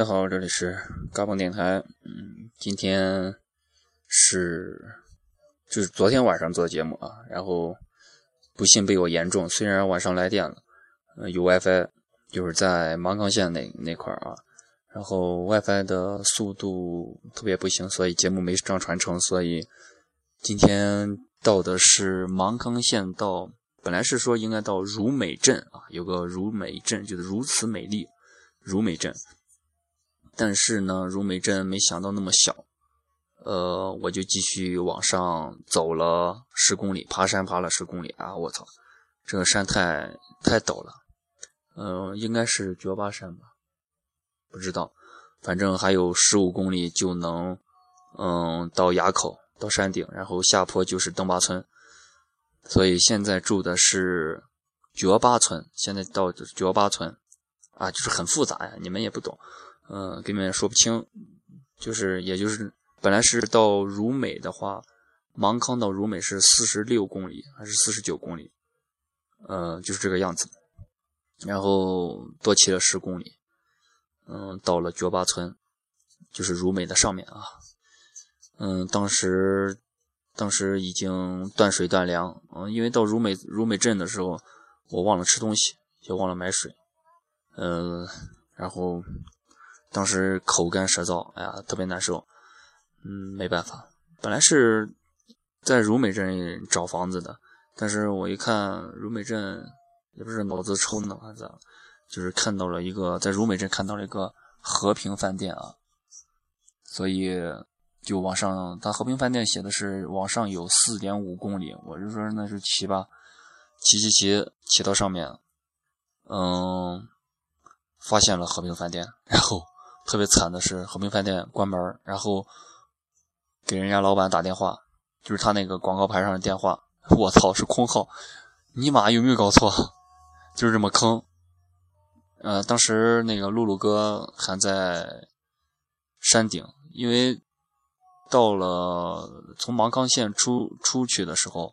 大家好，这里是嘎嘣电台。嗯，今天是就是昨天晚上做的节目啊，然后不幸被我言中。虽然晚上来电了，呃，有 WiFi，就是在芒康县那那块儿啊，然后 WiFi 的速度特别不行，所以节目没上传成。所以今天到的是芒康县，到本来是说应该到如美镇啊，有个如美镇，就是如此美丽，如美镇。但是呢，如美镇没想到那么小，呃，我就继续往上走了十公里，爬山爬了十公里啊！我操，这个山太太陡了，嗯，应该是绝巴山吧？不知道，反正还有十五公里就能，嗯，到垭口，到山顶，然后下坡就是登巴村，所以现在住的是绝巴村，现在到绝巴村，啊，就是很复杂呀，你们也不懂。嗯，根本说不清，就是，也就是，本来是到如美的话，芒康到如美是四十六公里还是四十九公里？呃，就是这个样子。然后多骑了十公里，嗯，到了绝巴村，就是如美的上面啊。嗯，当时，当时已经断水断粮，嗯，因为到如美如美镇的时候，我忘了吃东西，也忘了买水，嗯，然后。当时口干舌燥，哎呀，特别难受。嗯，没办法，本来是在如美镇找房子的，但是我一看如美镇，也不是脑子抽呢还是咋，就是看到了一个在如美镇看到了一个和平饭店啊，所以就往上，它和平饭店写的是往上有四点五公里，我就说那就骑吧，骑骑骑骑到上面，嗯，发现了和平饭店，然后。特别惨的是和平饭店关门，然后给人家老板打电话，就是他那个广告牌上的电话，我操是空号，尼玛有没有搞错？就是这么坑。呃，当时那个露露哥还在山顶，因为到了从芒康县出出去的时候，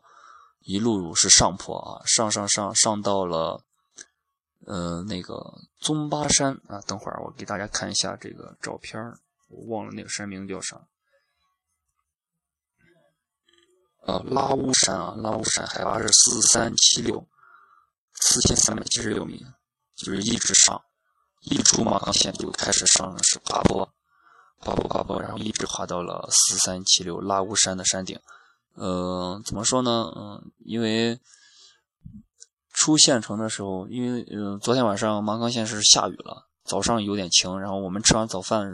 一路是上坡啊，上上上上到了。呃，那个宗巴山啊，等会儿我给大家看一下这个照片我忘了那个山名叫啥。呃，拉乌山啊，拉乌山海拔是四三七六，四千三百七十六米，就是一直上，一出马康县就开始上是爬坡，爬坡爬坡，然后一直爬到了四三七六拉乌山的山顶。呃，怎么说呢？嗯，因为。出县城的时候，因为嗯，昨天晚上芒康县是下雨了，早上有点晴，然后我们吃完早饭，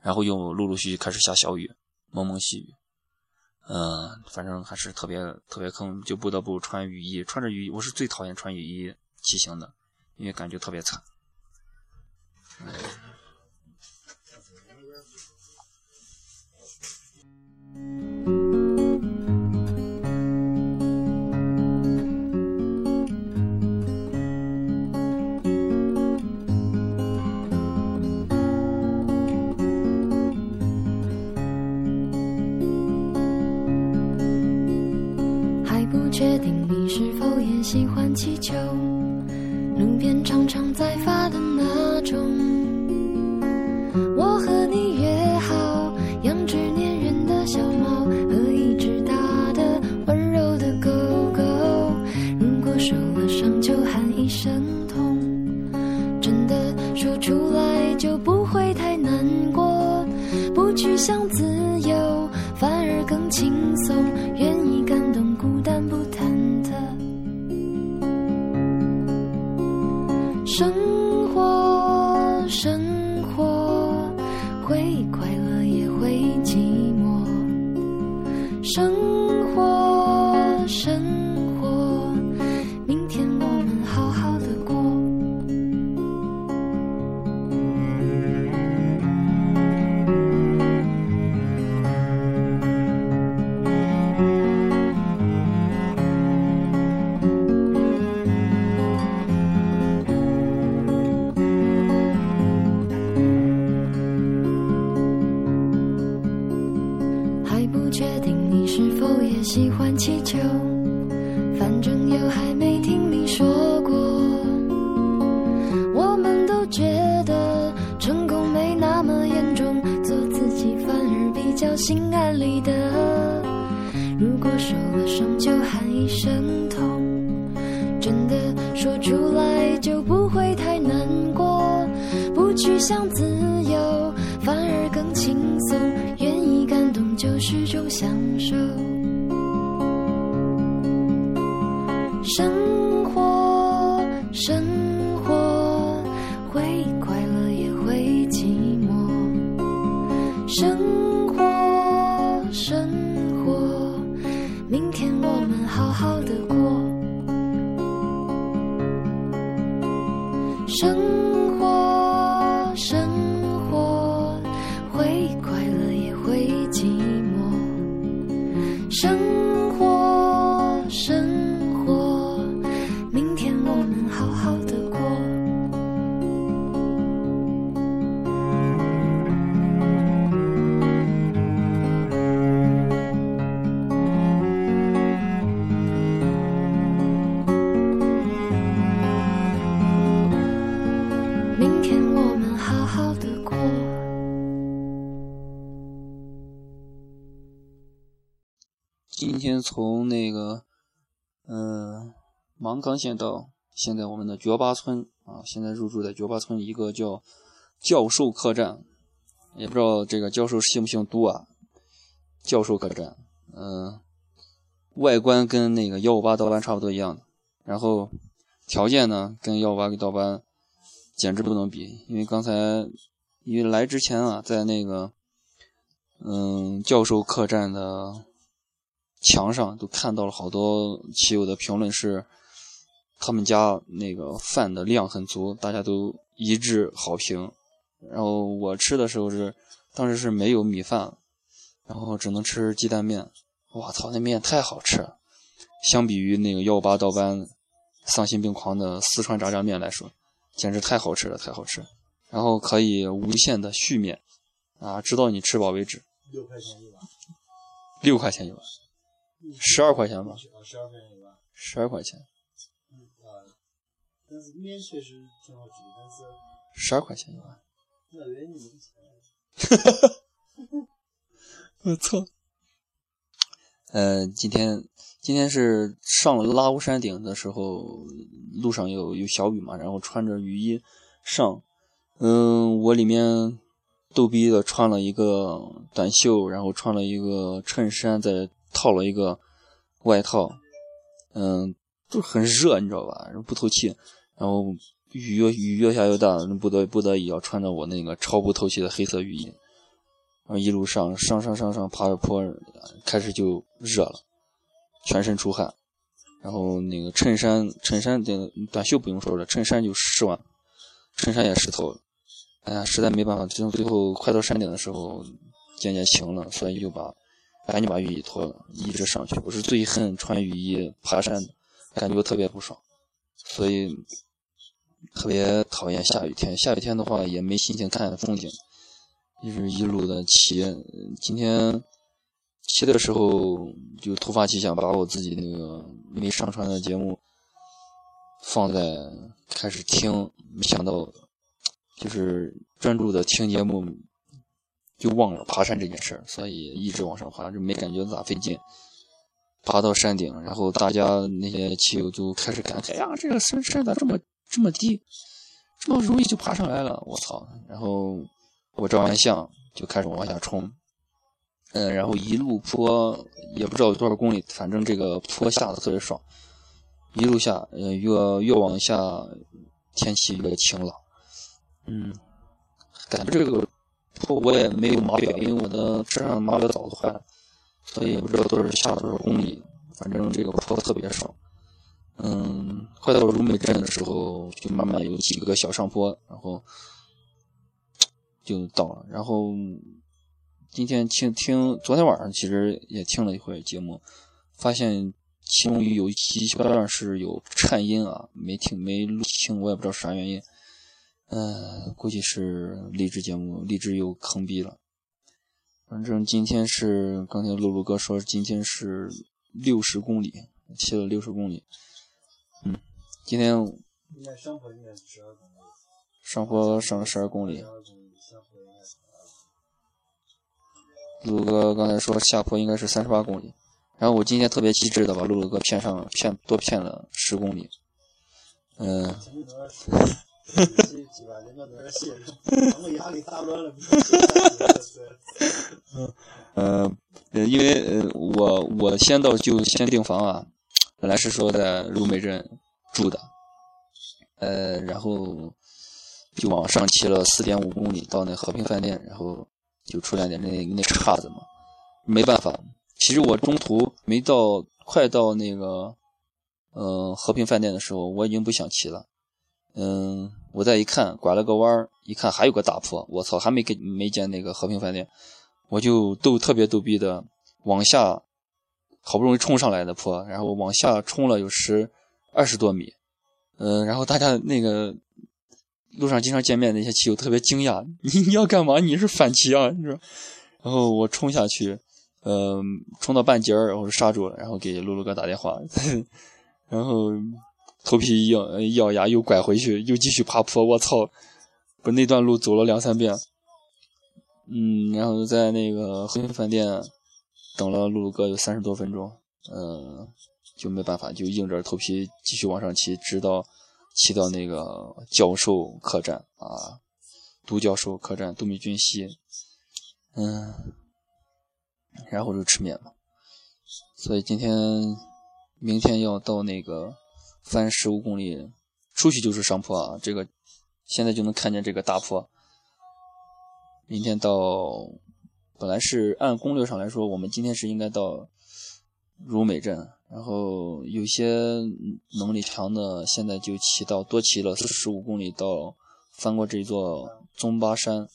然后又陆陆续续开始下小雨，蒙蒙细雨，嗯，反正还是特别特别坑，就不得不穿雨衣，穿着雨衣，我是最讨厌穿雨衣骑行的，因为感觉特别惨。是否也喜欢气球，路边常常在发的那种。我和你约好，养只粘人的小猫和一只大的温柔的狗狗。如果受了伤就喊一声痛，真的说出来就不会太难过。不去想自生今天从那个，嗯、芒康县到现在我们的觉巴村啊，现在入住在觉巴村一个叫教授客栈，也不知道这个教授姓不姓都啊？教授客栈，嗯、外观跟那个幺五八盗班差不多一样的，然后条件呢跟幺五八跟盗班简直不能比，因为刚才因为来之前啊，在那个嗯教授客栈的墙上都看到了好多骑友的评论是，他们家那个饭的量很足，大家都一致好评。然后我吃的时候是，当时是没有米饭，然后只能吃鸡蛋面。我操，那面太好吃了！相比于那个幺五八道班丧心病狂的四川炸酱面来说，简直太好吃了，太好吃了。然后可以无限的续面，啊，直到你吃饱为止。六块钱一碗，六块钱一碗，十二块钱吧，啊，十二块钱一碗，十二块钱，嗯啊，但是面确实挺好吃的，但是十二块钱一碗。我以为你没钱。我操！呃，今天今天是上了拉乌山顶的时候，路上有有小雨嘛，然后穿着雨衣上。嗯，我里面逗逼的穿了一个短袖，然后穿了一个衬衫，再套了一个外套。嗯，就很热，你知道吧？不透气。然后雨越雨越下越大，不得不得已要穿着我那个超不透气的黑色雨衣。然后一路上上上上上爬着坡，开始就热了，全身出汗，然后那个衬衫衬衫的短袖不用说了，衬衫就湿完，衬衫也湿透了。哎呀，实在没办法，最后最后快到山顶的时候，渐渐晴了，所以就把赶紧把雨衣脱了，一直上去。我是最恨穿雨衣爬山的，感觉特别不爽，所以特别讨厌下雨天。下雨天的话也没心情看风景。就是一路的骑，今天骑的时候就突发奇想，把我自己那个没上传的节目放在开始听，没想到就是专注的听节目，就忘了爬山这件事儿，所以一直往上爬，就没感觉咋费劲。爬到山顶，然后大家那些骑友就开始感慨：“哎呀，这个山山咋这么这么低，这么容易就爬上来了？我操！”然后。我照完相就开始往下冲，嗯，然后一路坡也不知道有多少公里，反正这个坡下的特别爽，一路下，嗯，越越往下天气越晴朗，嗯，感觉这个后我也没有码表，因为我的车上码表早都坏了，所以也不知道多少下多少公里，反正这个坡特别少，嗯，快到如美镇的时候，就慢慢有几个小上坡，然后。就到了，然后今天听听，昨天晚上其实也听了一会儿节目，发现其中有一期小段是有颤音啊，没听没录清，我也不知道啥原因，嗯，估计是励志节目，励志又坑逼了。反正今天是刚才露露哥说今天是六十公里，骑了六十公里，嗯，今天应该上坡应该是十二公里，上坡上了十二公里。露露哥刚才说下坡应该是三十八公里，然后我今天特别机智的把露露哥骗上骗多骗了十公里，嗯、前面都是几万人家都是写着，我压力大乱了，呃，呃，因为呃，我我先到就先订房啊，本来是说在如美镇住的，呃，然后就往上骑了四点五公里到那和平饭店，然后就出现点那那岔子嘛，没办法。其实我中途没到快到那个呃和平饭店的时候，我已经不想骑了。嗯，我再一看，拐了个弯儿，一看还有个大坡，我操，还没给没见那个和平饭店。我就逗特别逗逼的往下，好不容易冲上来的坡，然后往下冲了有十二十多米，嗯、然后大家那个路上经常见面那些骑友特别惊讶，你你要干嘛？你是反骑啊？你说，然后我冲下去，嗯、冲到半截儿，然后刹住了，然后给露露哥打电话，然后头皮一咬一咬牙又拐回去，又继续爬坡，我操！不那段路走了两三遍。嗯，然后在那个和平饭店等了露露哥有三十多分钟，嗯，就没办法，就硬着头皮继续往上骑，直到骑到那个教授客栈啊，都教授客栈，杜米俊西，嗯，然后就吃面嘛。所以今天、明天要到那个翻十五公里，出去就是上坡啊，这个现在就能看见这个大坡。明天到，本来是按攻略上来说，我们今天是应该到如美镇，然后有些能力强的，现在就骑到多骑了四十五公里到翻过这座宗巴山，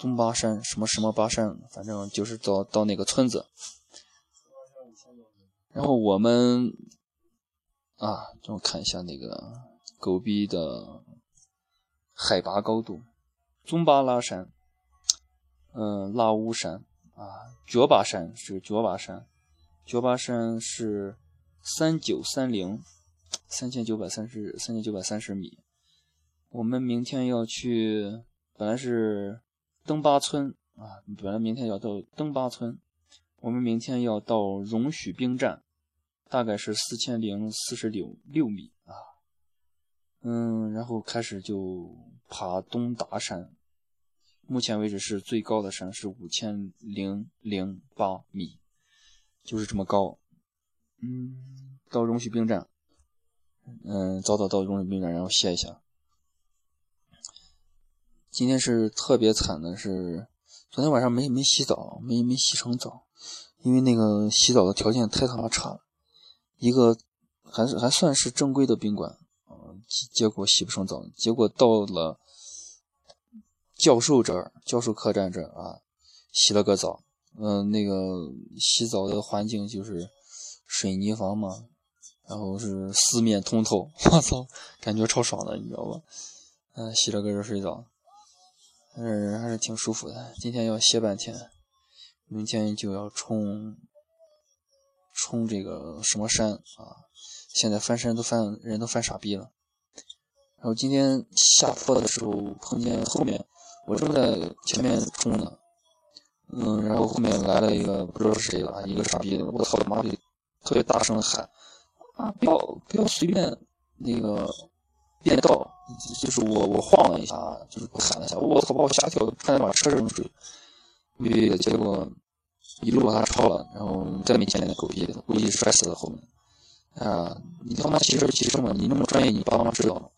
宗巴山什么什么巴山，反正就是到到那个村子，然后我们啊，让我看一下那个狗逼的。海拔高度，宗巴拉山，嗯，拉乌山啊，觉巴山是觉巴山，觉巴山是三九三零，三千九百三十三千九百三十米。我们明天要去，本来是登巴村啊，本来明天要到登巴村，我们明天要到荣许兵站，大概是四千零四十六六米啊。嗯，然后开始就爬东达山，目前为止是最高的山，是五千零零八米，就是这么高。嗯，到荣许兵站，嗯，早早到荣许兵站，然后歇一下。今天是特别惨的是，昨天晚上没没洗澡，没没洗成澡，因为那个洗澡的条件太他妈差了，一个还是还算是正规的宾馆。结果洗不成澡，结果到了教授这儿，教授客栈这儿啊，洗了个澡。嗯、那个洗澡的环境就是水泥房嘛，然后是四面通透，我操，感觉超爽的，你知道吧？嗯、洗了个热水澡，但是还是挺舒服的。今天要歇半天，明天就要冲冲这个什么山啊？现在翻山都翻人都翻傻逼了。然后今天下坡的时候碰见后面，我正在前面冲呢，嗯，然后后面来了一个不知道是谁了，一个傻逼，我操他妈的，特别大声的喊啊，不要不要随便那个变道，就是我我晃了一下，就是喊了一下，我操把我吓跳，差点把车扔出去，结果一路把他超了，然后再没见那狗逼，估计摔死在后面。啊，你他妈骑车骑车嘛，你那么专业，你爸妈知道吗。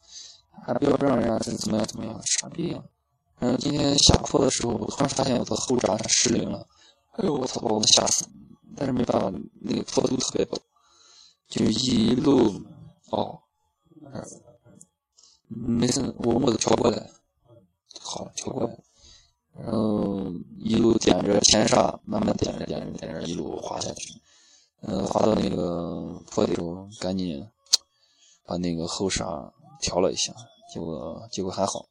还不要让人家怎么样怎么样，傻逼啊！然后今天下坡的时候，我突然发现我的后闸失灵了，哎呦我操，把我吓死！但是没办法，那个坡度特别陡，就一路哦，没事，我我都调过来，好，调过来，然后一路点着前刹，慢慢点着点着点着，一路滑下去，嗯，滑到那个坡底时候，赶紧把那个后刹。调了一下，结果结果还好，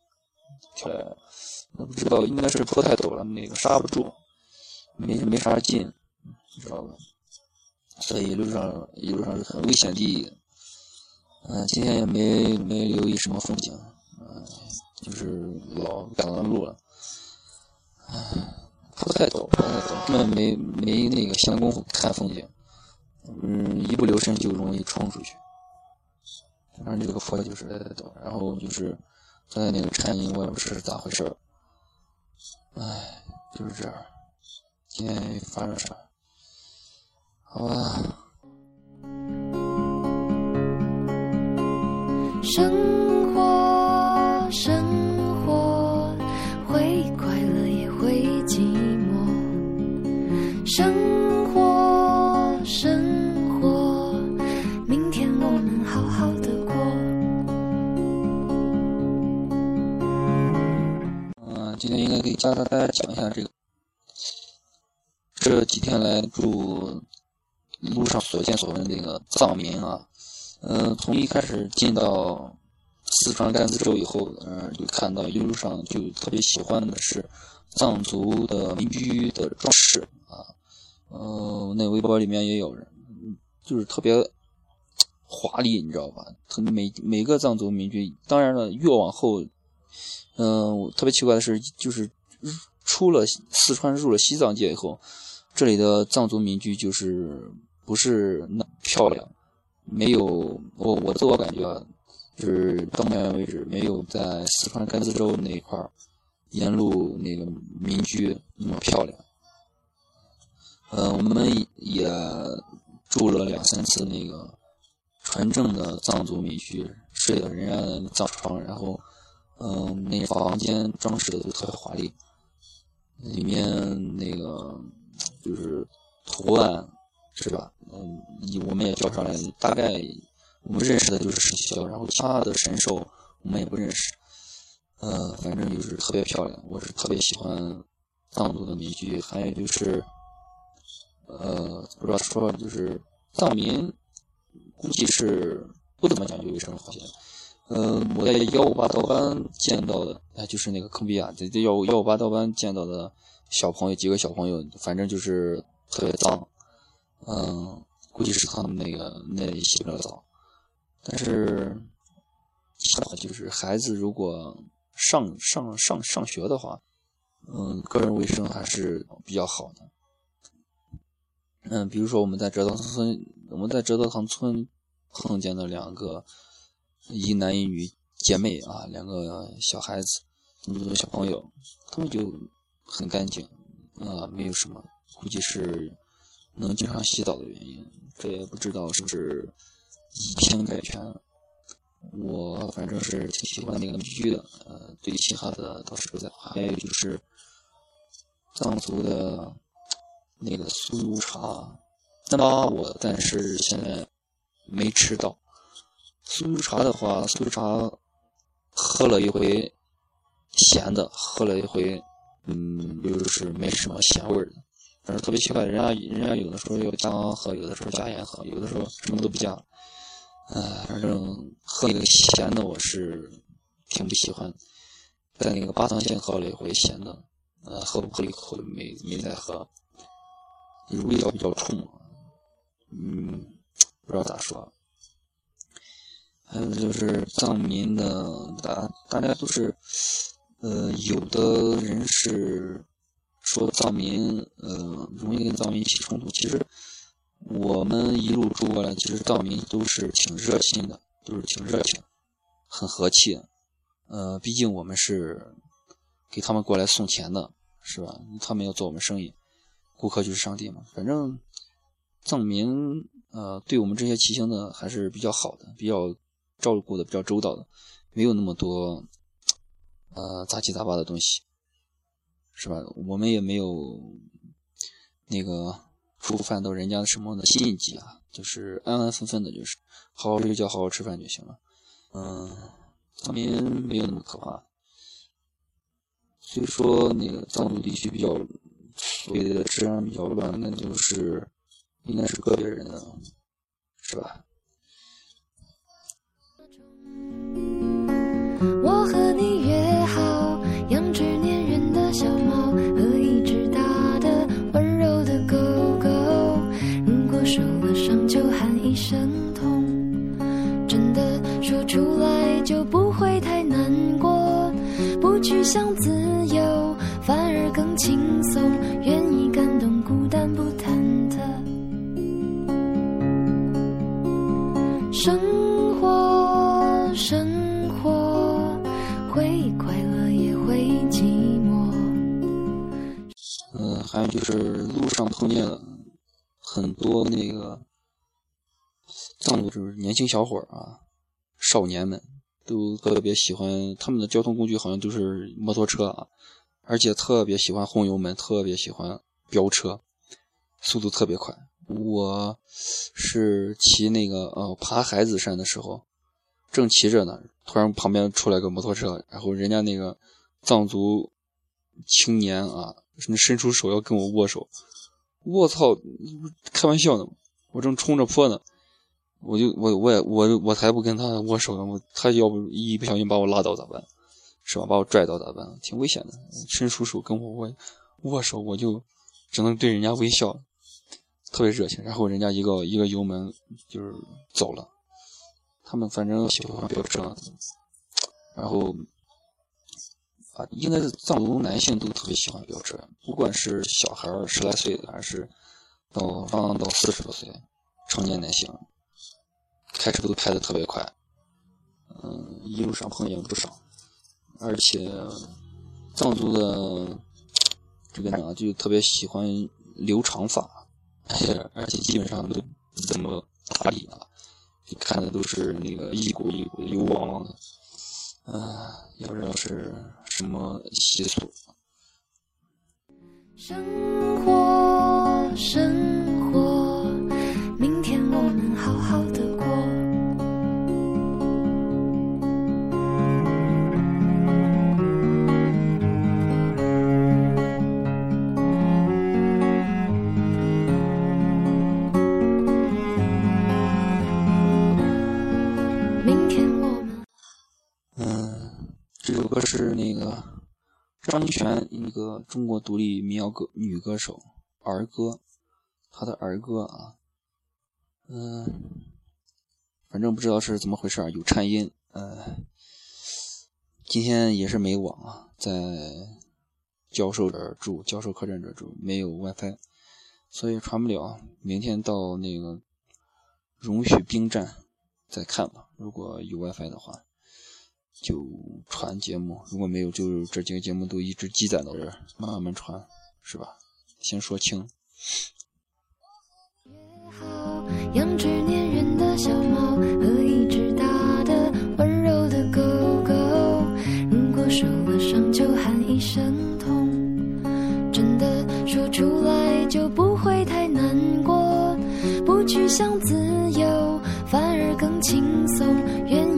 调来了，不知道应该是坡太陡了，那个刹不住，没没啥劲，你知道吧？所以一路上一路上是很危险的。嗯、今天也没没留意什么风景，嗯、就是老赶完路了。太懂，不太懂，根本没没那个闲工夫看风景。嗯，一不留神就容易冲出去。反正这个佛就是不太懂，然后就是刚才那个颤音，我也不知道是咋回事儿。唉，就是这样。今天发生啥？好吧。生给大大家讲一下这个这几天来住路上所见所闻的那个藏民啊。嗯，从一开始进到四川甘孜州以后，嗯，就看到一路上就特别喜欢的是藏族的民居的装饰啊。呃，那微博里面也有人，就是特别华丽，你知道吧？特每每个藏族民居，当然了，越往后，嗯，特别奇怪的是，就是出了四川入了西藏界以后，这里的藏族民居就是不是那漂亮。没有我我自我感觉，啊，就是到目前为止没有在四川甘孜州那一块儿沿路那个民居那么漂亮。呃，我们也住了两三次那个纯正的藏族民居，睡的人家的藏床，然后嗯，那房间装饰的都特别华丽，里面那个就是图案。是吧？嗯，我们也叫上来，大概我们认识的就是石鸮，然后其他的神兽我们也不认识。呃，反正就是特别漂亮，我是特别喜欢藏族的民居。还有就是，呃，不知道说就是藏民估计是不怎么讲究卫生好像。呃，我在幺五八道班见到的，哎，就是那个坑逼啊，在在幺幺五八道班见到的小朋友，几个小朋友，反正就是特别脏。嗯，估计是他们那个那里洗不了澡，但是，就是孩子如果上上上上学的话，嗯，个人卫生还是比较好的。嗯，比如说我们在折道村，我们在折道塘村碰见了两个一男一女姐妹啊，两个小孩子，很多小朋友，他们就很干净，啊，没有什么，估计是。能经常洗澡的原因，这也不知道是不是以偏概全。我反正是挺喜欢那个民居的，呃，对其他的倒是不在乎。还有就是藏族的那个酥油茶，那我暂时现在没吃到。酥油茶的话，酥油茶喝了一回咸的，喝了一回，嗯，就是没什么咸味的。反正特别奇怪，人家人家有的时候要加糖喝，有的时候加盐喝，有的时候什么都不加。呃，反正喝那个咸的我是挺不喜欢，在那个巴塘县喝了一回咸的，呃，喝不喝一口没没再喝，味道比较冲，嗯，不知道咋说。还有就是藏民的，大大家都是，呃，有的人是。说藏民，呃，容易跟藏民起冲突。其实我们一路住过来，其实藏民都是挺热心的，都是挺热情，很和气。呃，毕竟我们是给他们过来送钱的，是吧？他们要做我们生意，顾客就是上帝嘛。反正藏民，呃，对我们这些骑行的还是比较好的，比较照顾的比较周到的，没有那么多，呃，杂七杂八的东西。是吧？我们也没有那个触犯到人家什么的禁忌啊，就是安安分分的，就是好好睡觉、好好吃饭就行了。嗯，藏民没有那么可怕。所以说，那个藏族地区比较所谓的治安比较乱，那就是应该是个别人的，是吧？轻小伙啊，少年们都特别喜欢他们的交通工具，好像都是摩托车啊，而且特别喜欢轰油门，特别喜欢飙车，速度特别快。我是骑那个呃爬海子山的时候，正骑着呢，突然旁边出来个摩托车，然后人家那个藏族青年啊，伸出手要跟我握手，我操，开玩笑呢！我正冲着坡呢，我就我我也我我才不跟他握手呢，我他要不一不小心把我拉倒咋办？是吧？把我拽倒咋办？挺危险的。伸出手跟我握握手，我就只能对人家微笑，特别热情。然后人家一个一个油门就是走了。他们反正喜欢飙车，然后啊，应该是藏族男性都特别喜欢飙车，不管是小孩十来岁，还是到上到四十多岁成年男性，开车都开得特别快。嗯，一路上碰见不少，而且藏族的这个呢，就特别喜欢留长发，而且而且基本上都不怎么打理啊。看的都是那个一股一股油汪汪的，啊，也不知道是什么习俗。生活，生这首歌是那个张悬，一个中国独立民谣歌女歌手儿歌，她的儿歌啊，嗯，反正不知道是怎么回事儿，有颤音。呃，今天也是没网啊，在教授这住，教授客栈这住，没有 WiFi，所以传不了。明天到那个容许兵站再看吧。如果有 WiFi 的话，就传节目；如果没有，就是这几个节目都一直积攒到这儿，慢慢传，是吧？先说清。好，养只粘人的小猫和一只大的温柔的狗狗。如果受了伤，就喊一声痛，真的说出来就不会太难过。不去想自由，反而更轻松，愿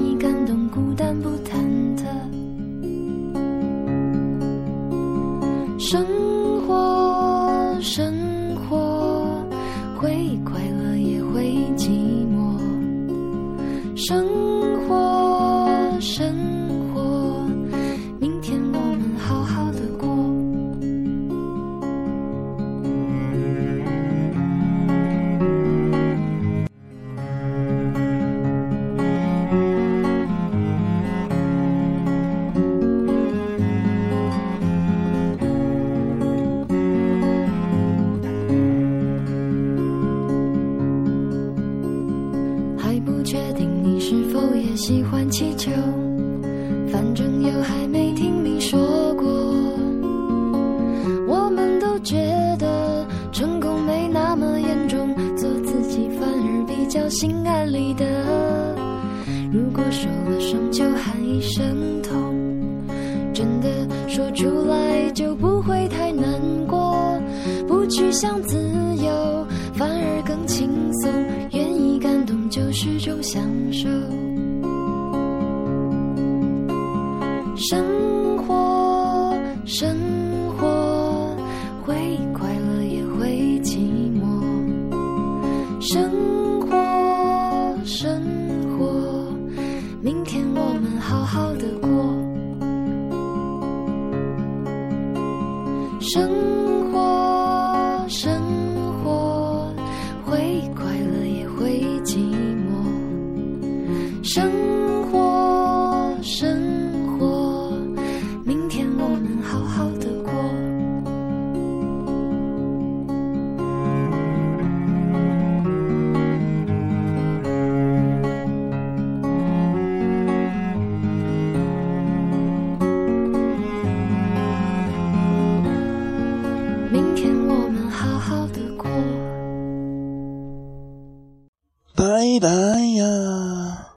喜欢生